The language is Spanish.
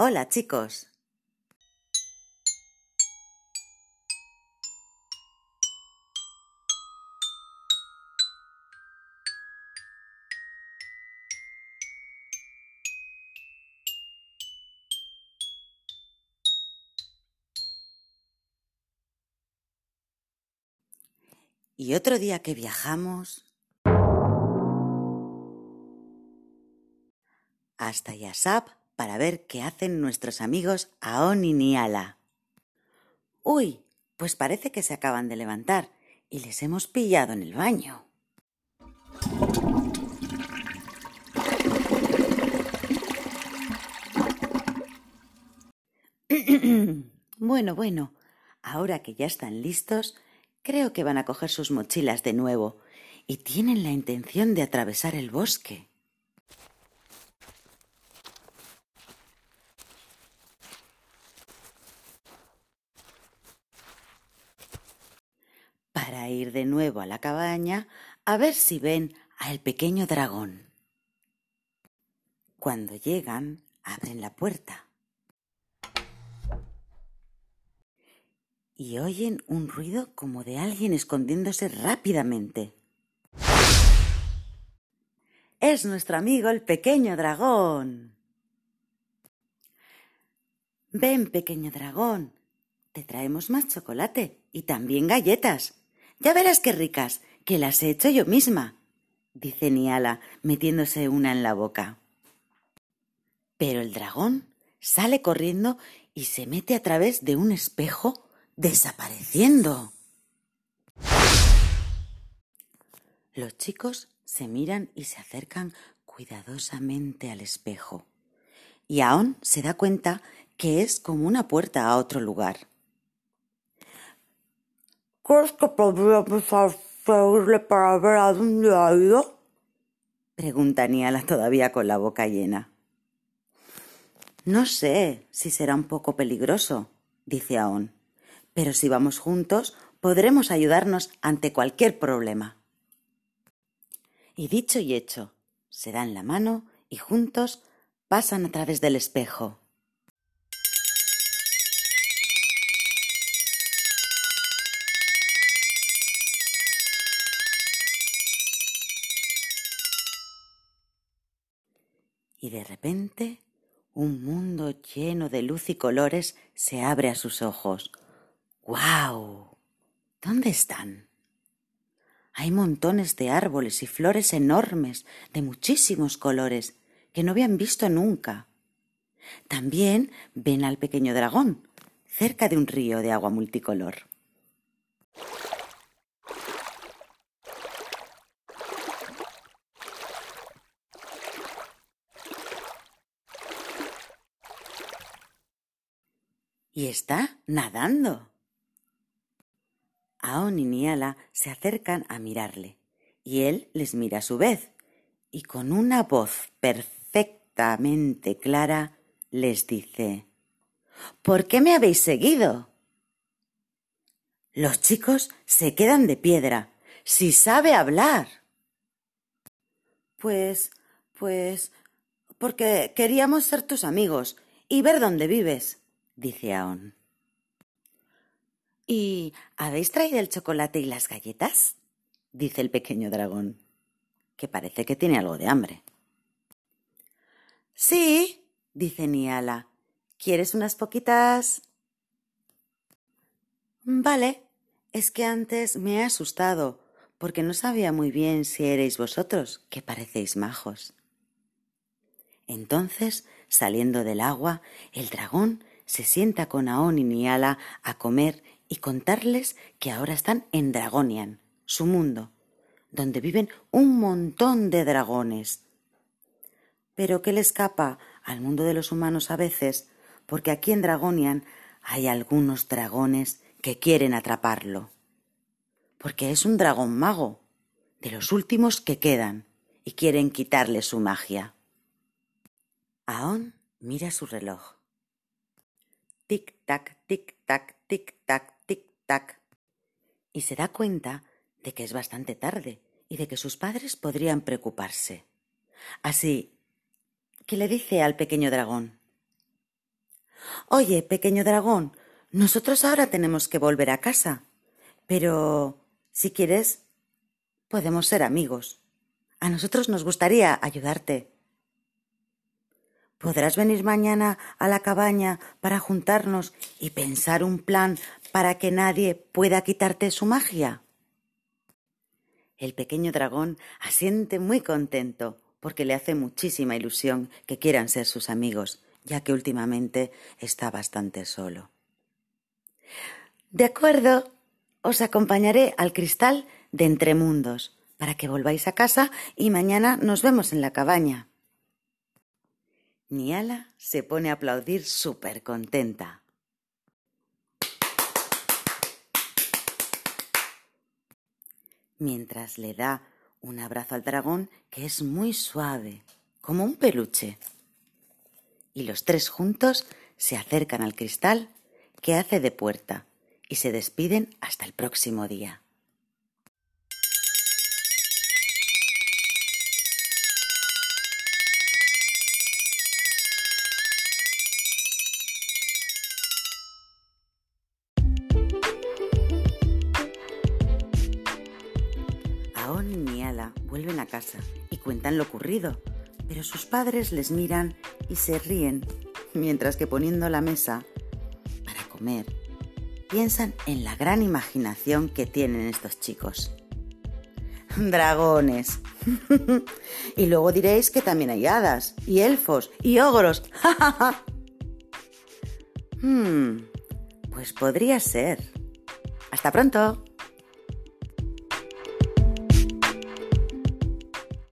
Hola, chicos. Y otro día que viajamos hasta Yasap para ver qué hacen nuestros amigos Aon y Niala. Uy, pues parece que se acaban de levantar y les hemos pillado en el baño. bueno, bueno, ahora que ya están listos, creo que van a coger sus mochilas de nuevo y tienen la intención de atravesar el bosque. Para ir de nuevo a la cabaña a ver si ven al pequeño dragón. Cuando llegan, abren la puerta y oyen un ruido como de alguien escondiéndose rápidamente. Es nuestro amigo el pequeño dragón. Ven, pequeño dragón, te traemos más chocolate y también galletas. Ya verás qué ricas, que las he hecho yo misma, dice Niala, metiéndose una en la boca. Pero el dragón sale corriendo y se mete a través de un espejo, desapareciendo. Los chicos se miran y se acercan cuidadosamente al espejo. Y Aon se da cuenta que es como una puerta a otro lugar. ¿Crees que podríamos seguirle para ver a dónde ha ido? Pregunta Niala todavía con la boca llena. No sé si será un poco peligroso, dice Aon, pero si vamos juntos podremos ayudarnos ante cualquier problema. Y dicho y hecho, se dan la mano y juntos pasan a través del espejo. Y de repente un mundo lleno de luz y colores se abre a sus ojos. ¡Guau! ¿Dónde están? Hay montones de árboles y flores enormes de muchísimos colores que no habían visto nunca. También ven al pequeño dragón cerca de un río de agua multicolor. Y está nadando. Aon y Niala se acercan a mirarle, y él les mira a su vez, y con una voz perfectamente clara les dice ¿Por qué me habéis seguido? Los chicos se quedan de piedra. Si sabe hablar. Pues, pues, porque queríamos ser tus amigos y ver dónde vives dice Aon. ¿Y habéis traído el chocolate y las galletas? dice el pequeño dragón, que parece que tiene algo de hambre. Sí, dice Niala. ¿Quieres unas poquitas? Vale, es que antes me he asustado, porque no sabía muy bien si erais vosotros, que parecéis majos. Entonces, saliendo del agua, el dragón se sienta con Aon y Niala a comer y contarles que ahora están en Dragonian, su mundo, donde viven un montón de dragones. Pero que le escapa al mundo de los humanos a veces, porque aquí en Dragonian hay algunos dragones que quieren atraparlo. Porque es un dragón mago, de los últimos que quedan, y quieren quitarle su magia. Aon mira su reloj tic-tac, tic-tac, tic-tac, tic-tac. Y se da cuenta de que es bastante tarde y de que sus padres podrían preocuparse. Así que le dice al pequeño dragón Oye, pequeño dragón, nosotros ahora tenemos que volver a casa. Pero, si quieres, podemos ser amigos. A nosotros nos gustaría ayudarte. ¿Podrás venir mañana a la cabaña para juntarnos y pensar un plan para que nadie pueda quitarte su magia? El pequeño dragón asiente muy contento porque le hace muchísima ilusión que quieran ser sus amigos, ya que últimamente está bastante solo. De acuerdo, os acompañaré al cristal de Entremundos para que volváis a casa y mañana nos vemos en la cabaña. Niala se pone a aplaudir súper contenta. Mientras le da un abrazo al dragón que es muy suave, como un peluche. Y los tres juntos se acercan al cristal que hace de puerta y se despiden hasta el próximo día. Vuelven a casa y cuentan lo ocurrido, pero sus padres les miran y se ríen, mientras que poniendo la mesa para comer, piensan en la gran imaginación que tienen estos chicos. Dragones. y luego diréis que también hay hadas, y elfos, y ogros. hmm, pues podría ser. Hasta pronto.